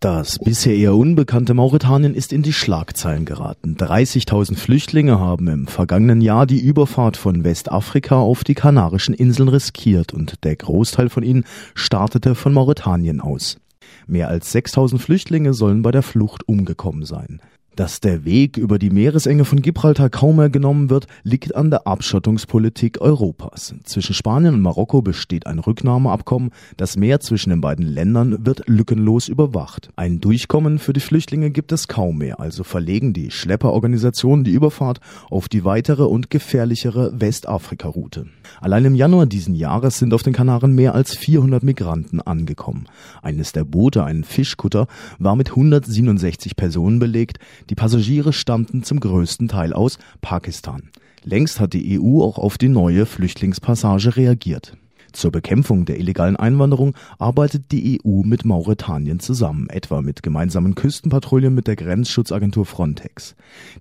Das bisher eher unbekannte Mauretanien ist in die Schlagzeilen geraten. 30.000 Flüchtlinge haben im vergangenen Jahr die Überfahrt von Westafrika auf die Kanarischen Inseln riskiert und der Großteil von ihnen startete von Mauretanien aus. Mehr als 6.000 Flüchtlinge sollen bei der Flucht umgekommen sein. Dass der Weg über die Meeresenge von Gibraltar kaum mehr genommen wird, liegt an der Abschottungspolitik Europas. Zwischen Spanien und Marokko besteht ein Rücknahmeabkommen. Das Meer zwischen den beiden Ländern wird lückenlos überwacht. Ein Durchkommen für die Flüchtlinge gibt es kaum mehr, also verlegen die Schlepperorganisationen die Überfahrt auf die weitere und gefährlichere Westafrika-Route. Allein im Januar diesen Jahres sind auf den Kanaren mehr als 400 Migranten angekommen. Eines der Boote, ein Fischkutter, war mit 167 Personen belegt. Die Passagiere stammten zum größten Teil aus Pakistan. Längst hat die EU auch auf die neue Flüchtlingspassage reagiert. Zur Bekämpfung der illegalen Einwanderung arbeitet die EU mit Mauretanien zusammen, etwa mit gemeinsamen Küstenpatrouillen mit der Grenzschutzagentur Frontex.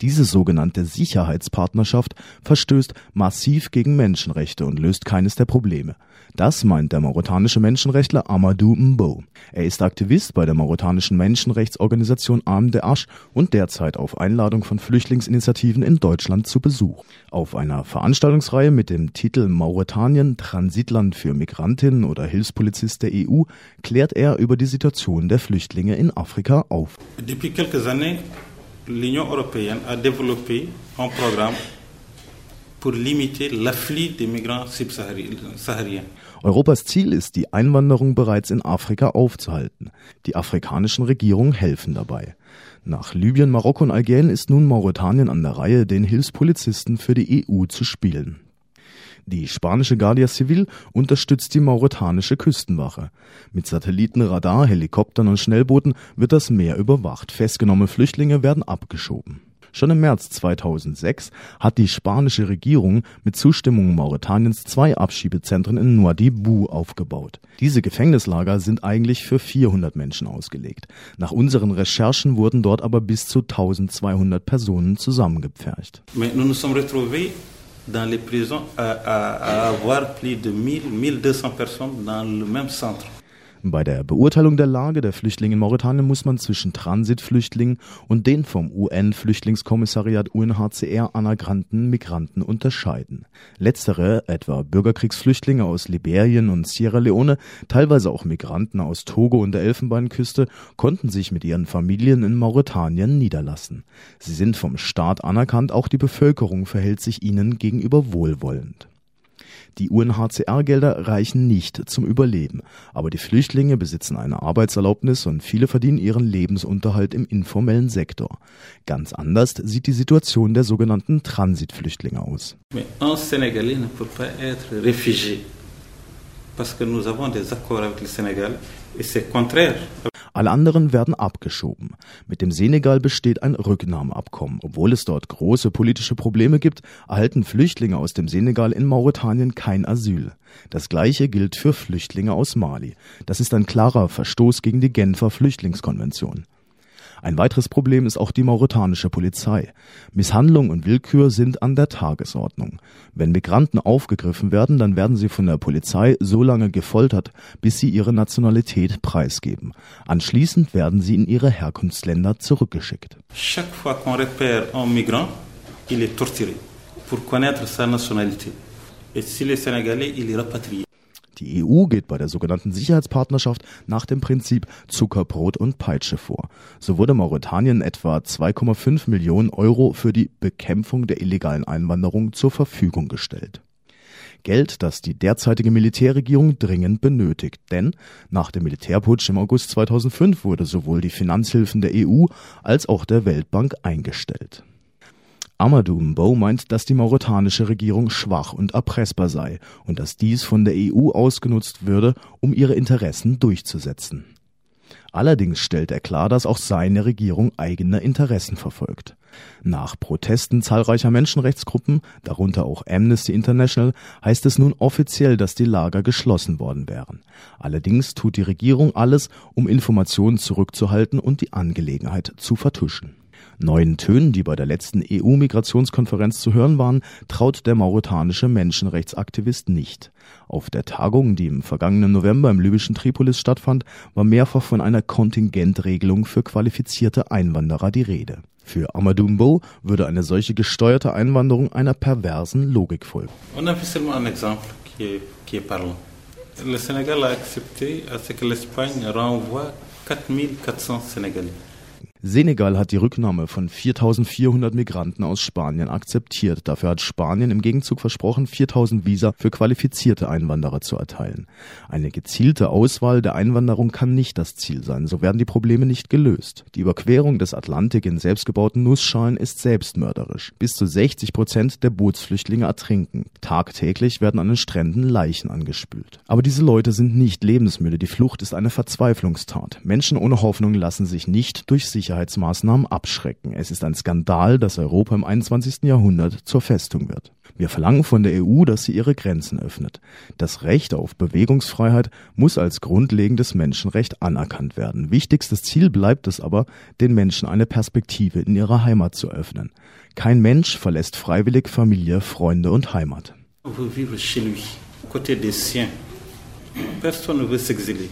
Diese sogenannte Sicherheitspartnerschaft verstößt massiv gegen Menschenrechte und löst keines der Probleme. Das meint der mauretanische Menschenrechtler Amadou Mbo. Er ist Aktivist bei der mauretanischen Menschenrechtsorganisation Arm de Asch und derzeit auf Einladung von Flüchtlingsinitiativen in Deutschland zu Besuch. Auf einer Veranstaltungsreihe mit dem Titel Mauretanien Transitland für Migrantinnen oder Hilfspolizist der EU klärt er über die Situation der Flüchtlinge in Afrika auf. Depuis quelques années, l'Union européenne a développé un programme Europas Ziel ist, die Einwanderung bereits in Afrika aufzuhalten. Die afrikanischen Regierungen helfen dabei. Nach Libyen, Marokko und Algerien ist nun Mauretanien an der Reihe, den Hilfspolizisten für die EU zu spielen. Die spanische Guardia Civil unterstützt die mauretanische Küstenwache. Mit Satelliten, Radar, Helikoptern und Schnellbooten wird das Meer überwacht. Festgenommene Flüchtlinge werden abgeschoben. Schon im März 2006 hat die spanische Regierung mit Zustimmung Mauretaniens zwei Abschiebezentren in Nouadhibou aufgebaut. Diese Gefängnislager sind eigentlich für 400 Menschen ausgelegt. Nach unseren Recherchen wurden dort aber bis zu 1200 Personen zusammengepfercht. dans les prisons à, à, à avoir plus de 1000, 1200 personnes dans le même centre. Bei der Beurteilung der Lage der Flüchtlinge in Mauretanien muss man zwischen Transitflüchtlingen und den vom UN-Flüchtlingskommissariat UNHCR anerkannten Migranten unterscheiden. Letztere, etwa Bürgerkriegsflüchtlinge aus Liberien und Sierra Leone, teilweise auch Migranten aus Togo und der Elfenbeinküste, konnten sich mit ihren Familien in Mauretanien niederlassen. Sie sind vom Staat anerkannt, auch die Bevölkerung verhält sich ihnen gegenüber wohlwollend. Die UNHCR-Gelder reichen nicht zum Überleben, aber die Flüchtlinge besitzen eine Arbeitserlaubnis und viele verdienen ihren Lebensunterhalt im informellen Sektor. Ganz anders sieht die Situation der sogenannten Transitflüchtlinge aus. Ne parce que nous avons des accords avec le Sénégal et c'est contraire alle anderen werden abgeschoben. Mit dem Senegal besteht ein Rücknahmeabkommen. Obwohl es dort große politische Probleme gibt, erhalten Flüchtlinge aus dem Senegal in Mauretanien kein Asyl. Das gleiche gilt für Flüchtlinge aus Mali. Das ist ein klarer Verstoß gegen die Genfer Flüchtlingskonvention. Ein weiteres Problem ist auch die mauretanische Polizei. Misshandlung und Willkür sind an der Tagesordnung. Wenn Migranten aufgegriffen werden, dann werden sie von der Polizei so lange gefoltert, bis sie ihre Nationalität preisgeben. Anschließend werden sie in ihre Herkunftsländer zurückgeschickt. Il est torturé pour connaître sa nationalité. Et si le Sénégalais, il est rapatrié. Die EU geht bei der sogenannten Sicherheitspartnerschaft nach dem Prinzip Zuckerbrot und Peitsche vor. So wurde Mauretanien etwa 2,5 Millionen Euro für die Bekämpfung der illegalen Einwanderung zur Verfügung gestellt. Geld, das die derzeitige Militärregierung dringend benötigt. Denn nach dem Militärputsch im August 2005 wurde sowohl die Finanzhilfen der EU als auch der Weltbank eingestellt. Amadou Mbow meint, dass die mauretanische Regierung schwach und erpressbar sei und dass dies von der EU ausgenutzt würde, um ihre Interessen durchzusetzen. Allerdings stellt er klar, dass auch seine Regierung eigene Interessen verfolgt. Nach Protesten zahlreicher Menschenrechtsgruppen, darunter auch Amnesty International, heißt es nun offiziell, dass die Lager geschlossen worden wären. Allerdings tut die Regierung alles, um Informationen zurückzuhalten und die Angelegenheit zu vertuschen. Neuen Tönen, die bei der letzten EU-Migrationskonferenz zu hören waren, traut der mauretanische Menschenrechtsaktivist nicht. Auf der Tagung, die im vergangenen November im libyschen Tripolis stattfand, war mehrfach von einer Kontingentregelung für qualifizierte Einwanderer die Rede. Für Amadou Mbo würde eine solche gesteuerte Einwanderung einer perversen Logik folgen. Le Sénégal a accepté à ce que l'Espagne renvoie 4400 Sénégalais. Senegal hat die Rücknahme von 4400 Migranten aus Spanien akzeptiert. Dafür hat Spanien im Gegenzug versprochen, 4000 Visa für qualifizierte Einwanderer zu erteilen. Eine gezielte Auswahl der Einwanderung kann nicht das Ziel sein. So werden die Probleme nicht gelöst. Die Überquerung des Atlantik in selbstgebauten Nussschalen ist selbstmörderisch. Bis zu 60 Prozent der Bootsflüchtlinge ertrinken. Tagtäglich werden an den Stränden Leichen angespült. Aber diese Leute sind nicht lebensmüde. Die Flucht ist eine Verzweiflungstat. Menschen ohne Hoffnung lassen sich nicht durch Sicherheit Sicherheitsmaßnahmen abschrecken. Es ist ein Skandal, dass Europa im 21. Jahrhundert zur Festung wird. Wir verlangen von der EU, dass sie ihre Grenzen öffnet. Das Recht auf Bewegungsfreiheit muss als grundlegendes Menschenrecht anerkannt werden. Wichtigstes Ziel bleibt es aber, den Menschen eine Perspektive in ihrer Heimat zu öffnen. Kein Mensch verlässt freiwillig Familie, Freunde und Heimat. Personne ne veut s'exiler.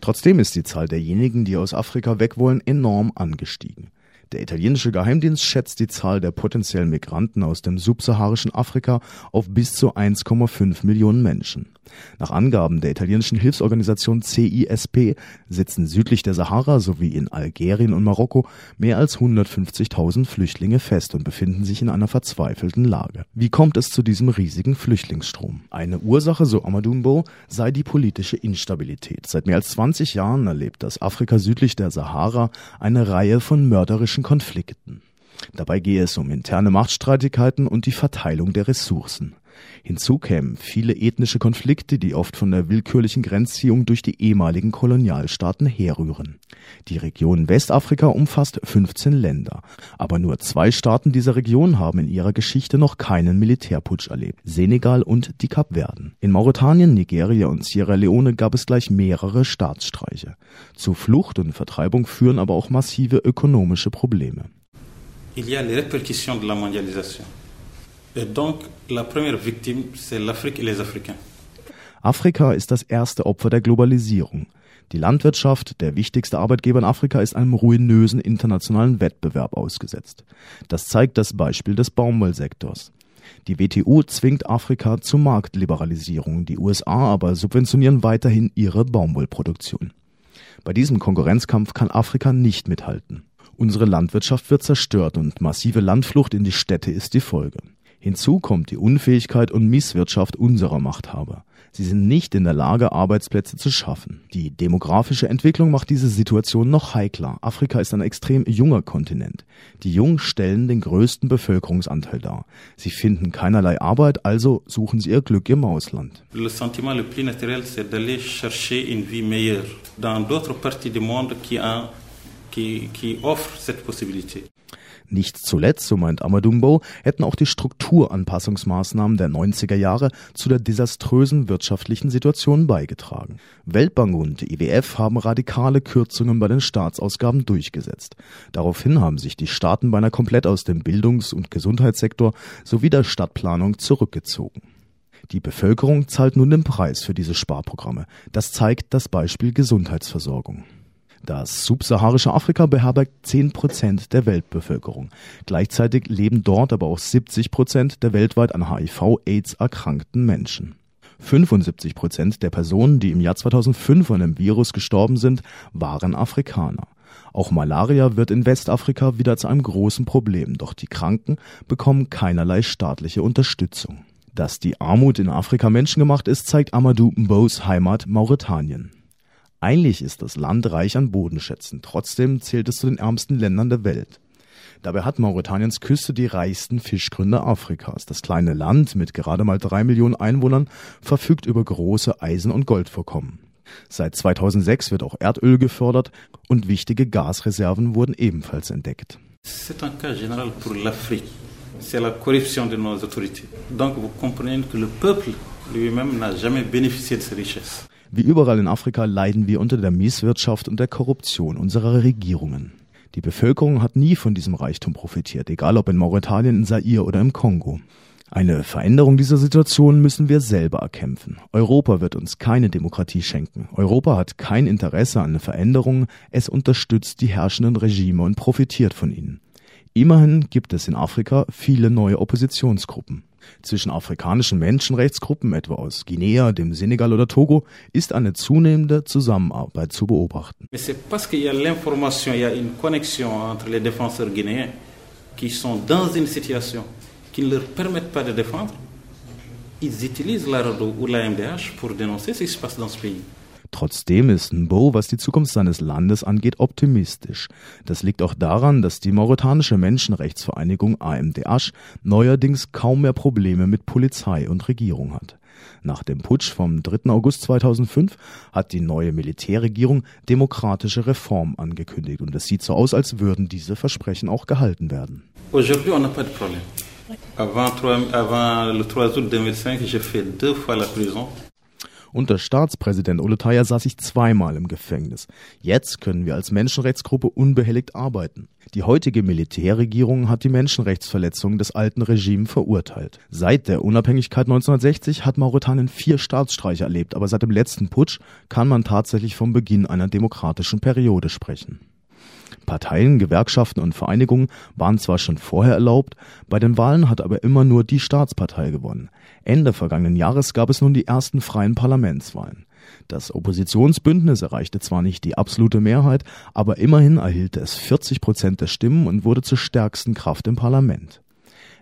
Trotzdem ist die Zahl derjenigen, die aus Afrika weg wollen, enorm angestiegen. Der italienische Geheimdienst schätzt die Zahl der potenziellen Migranten aus dem subsaharischen Afrika auf bis zu 1,5 Millionen Menschen. Nach Angaben der italienischen Hilfsorganisation CISP sitzen südlich der Sahara sowie in Algerien und Marokko mehr als 150.000 Flüchtlinge fest und befinden sich in einer verzweifelten Lage. Wie kommt es zu diesem riesigen Flüchtlingsstrom? Eine Ursache, so Amadumbo, sei die politische Instabilität. Seit mehr als 20 Jahren erlebt das Afrika südlich der Sahara eine Reihe von mörderischen Konflikten. Dabei gehe es um interne Machtstreitigkeiten und die Verteilung der Ressourcen. Hinzu kämen viele ethnische Konflikte, die oft von der willkürlichen Grenzziehung durch die ehemaligen Kolonialstaaten herrühren. Die Region Westafrika umfasst 15 Länder, aber nur zwei Staaten dieser Region haben in ihrer Geschichte noch keinen Militärputsch erlebt, Senegal und die Kapverden. In Mauretanien, Nigeria und Sierra Leone gab es gleich mehrere Staatsstreiche. Zu Flucht und Vertreibung führen aber auch massive ökonomische Probleme. Il y a les répercussions de la mondialisation. Afrika ist das erste Opfer der Globalisierung. Die Landwirtschaft, der wichtigste Arbeitgeber in Afrika, ist einem ruinösen internationalen Wettbewerb ausgesetzt. Das zeigt das Beispiel des Baumwollsektors. Die WTO zwingt Afrika zur Marktliberalisierung, die USA aber subventionieren weiterhin ihre Baumwollproduktion. Bei diesem Konkurrenzkampf kann Afrika nicht mithalten. Unsere Landwirtschaft wird zerstört und massive Landflucht in die Städte ist die Folge. Hinzu kommt die Unfähigkeit und Misswirtschaft unserer Machthaber. Sie sind nicht in der Lage, Arbeitsplätze zu schaffen. Die demografische Entwicklung macht diese Situation noch heikler. Afrika ist ein extrem junger Kontinent. Die Jungen stellen den größten Bevölkerungsanteil dar. Sie finden keinerlei Arbeit, also suchen sie ihr Glück im Ausland. Le. Nicht zuletzt, so meint Amadumbo, hätten auch die Strukturanpassungsmaßnahmen der 90er Jahre zu der desaströsen wirtschaftlichen Situation beigetragen. Weltbank und IWF haben radikale Kürzungen bei den Staatsausgaben durchgesetzt. Daraufhin haben sich die Staaten beinahe komplett aus dem Bildungs- und Gesundheitssektor sowie der Stadtplanung zurückgezogen. Die Bevölkerung zahlt nun den Preis für diese Sparprogramme. Das zeigt das Beispiel Gesundheitsversorgung. Das subsaharische Afrika beherbergt 10 Prozent der Weltbevölkerung. Gleichzeitig leben dort aber auch 70 Prozent der weltweit an HIV-Aids erkrankten Menschen. 75 Prozent der Personen, die im Jahr 2005 an dem Virus gestorben sind, waren Afrikaner. Auch Malaria wird in Westafrika wieder zu einem großen Problem, doch die Kranken bekommen keinerlei staatliche Unterstützung. Dass die Armut in Afrika menschengemacht ist, zeigt Amadou Mbos Heimat Mauretanien. Eigentlich ist das Land reich an Bodenschätzen, trotzdem zählt es zu den ärmsten Ländern der Welt. Dabei hat Mauretaniens Küste die reichsten Fischgründe Afrikas. Das kleine Land mit gerade mal drei Millionen Einwohnern verfügt über große Eisen- und Goldvorkommen. Seit 2006 wird auch Erdöl gefördert und wichtige Gasreserven wurden ebenfalls entdeckt. C'est un cas général pour l'Afrique. C'est la corruption de nos autorités. Donc vous comprenez que le peuple lui-même n'a jamais bénéficié. Wie überall in Afrika leiden wir unter der Misswirtschaft und der Korruption unserer Regierungen. Die Bevölkerung hat nie von diesem Reichtum profitiert, egal ob in Mauretanien, in Zaire oder im Kongo. Eine Veränderung dieser Situation müssen wir selber erkämpfen. Europa wird uns keine Demokratie schenken. Europa hat kein Interesse an Veränderungen, es unterstützt die herrschenden Regime und profitiert von ihnen. Immerhin gibt es in Afrika viele neue Oppositionsgruppen. Zwischen afrikanischen Menschenrechtsgruppen, etwa aus Guinea, dem Senegal oder Togo, ist eine zunehmende Zusammenarbeit zu beobachten. Qui sont dans une situation qui ne leur permettent pas de défendre. Ils utilisent la RADO ou la MDH pour dénoncer ce qui se passe dans ce pays. Trotzdem ist Nbo, was die Zukunft seines Landes angeht, optimistisch. Das liegt auch daran, dass die mauretanische Menschenrechtsvereinigung AMDH neuerdings kaum mehr Probleme mit Polizei und Regierung hat. Nach dem Putsch vom 3. August 2005 hat die neue Militärregierung demokratische Reformen angekündigt und es sieht so aus, als würden diese Versprechen auch gehalten werden. Aujourd'hui, on n'a pas de problème. Avant, avant le 3 août 2005, j'ai fait deux fois la prison. Unter Staatspräsident Oletaya saß ich zweimal im Gefängnis. Jetzt können wir als Menschenrechtsgruppe unbehelligt arbeiten. Die heutige Militärregierung hat die Menschenrechtsverletzungen des alten Regimes verurteilt. Seit der Unabhängigkeit 1960 hat Mauretanien vier Staatsstreiche erlebt, aber seit dem letzten Putsch kann man tatsächlich vom Beginn einer demokratischen Periode sprechen. Parteien, Gewerkschaften und Vereinigungen waren zwar schon vorher erlaubt, bei den Wahlen hat aber immer nur die Staatspartei gewonnen. Ende vergangenen Jahres gab es nun die ersten freien Parlamentswahlen. Das Oppositionsbündnis erreichte zwar nicht die absolute Mehrheit, aber immerhin erhielt es 40 Prozent der Stimmen und wurde zur stärksten Kraft im Parlament.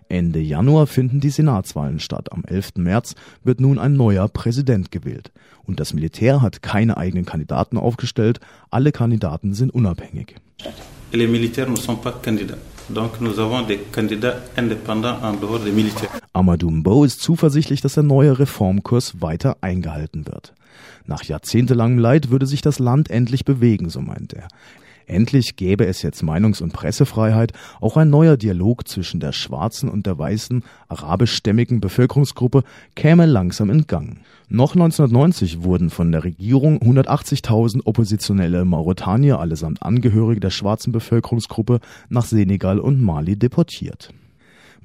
Ende Januar finden die Senatswahlen statt. Am 11. März wird nun ein neuer Präsident gewählt. Und das Militär hat keine eigenen Kandidaten aufgestellt. Alle Kandidaten sind unabhängig. Les militaires ne sont pas candidats. Donc nous avons des candidats indépendants en dehors des militaires. Amadou Mbo ist zuversichtlich, dass der neue Reformkurs weiter eingehalten wird. Nach jahrzehntelangem Leid würde sich das Land endlich bewegen, so meint er. Endlich gäbe es jetzt Meinungs- und Pressefreiheit, auch ein neuer Dialog zwischen der schwarzen und der weißen arabischstämmigen Bevölkerungsgruppe käme langsam in Gang. Noch 1990 wurden von der Regierung 180.000 oppositionelle Mauretanier, allesamt Angehörige der schwarzen Bevölkerungsgruppe, nach Senegal und Mali deportiert.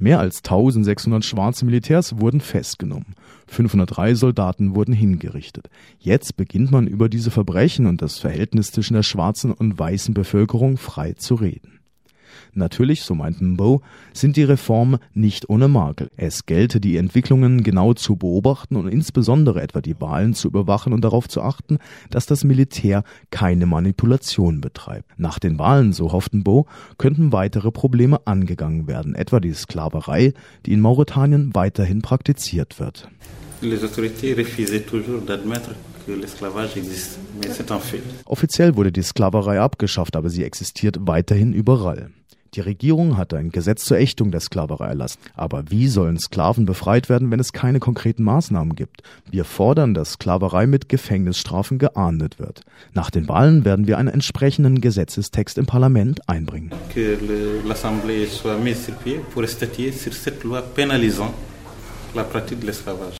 Mehr als 1600 schwarze Militärs wurden festgenommen. 503 Soldaten wurden hingerichtet. Jetzt beginnt man über diese Verbrechen und das Verhältnis zwischen der schwarzen und weißen Bevölkerung frei zu reden. Natürlich, so meint Mbo, sind die Reformen nicht ohne Makel. Es gelte, die Entwicklungen genau zu beobachten und insbesondere etwa die Wahlen zu überwachen und darauf zu achten, dass das Militär keine Manipulation betreibt. Nach den Wahlen, so hofft Mbo, könnten weitere Probleme angegangen werden, etwa die Sklaverei, die in Mauretanien weiterhin praktiziert wird. Offiziell wurde die Sklaverei abgeschafft, aber sie existiert weiterhin überall. Die Regierung hat ein Gesetz zur Ächtung der Sklaverei erlassen. Aber wie sollen Sklaven befreit werden, wenn es keine konkreten Maßnahmen gibt? Wir fordern, dass Sklaverei mit Gefängnisstrafen geahndet wird. Nach den Wahlen werden wir einen entsprechenden Gesetzestext im Parlament einbringen. L'Assemblée.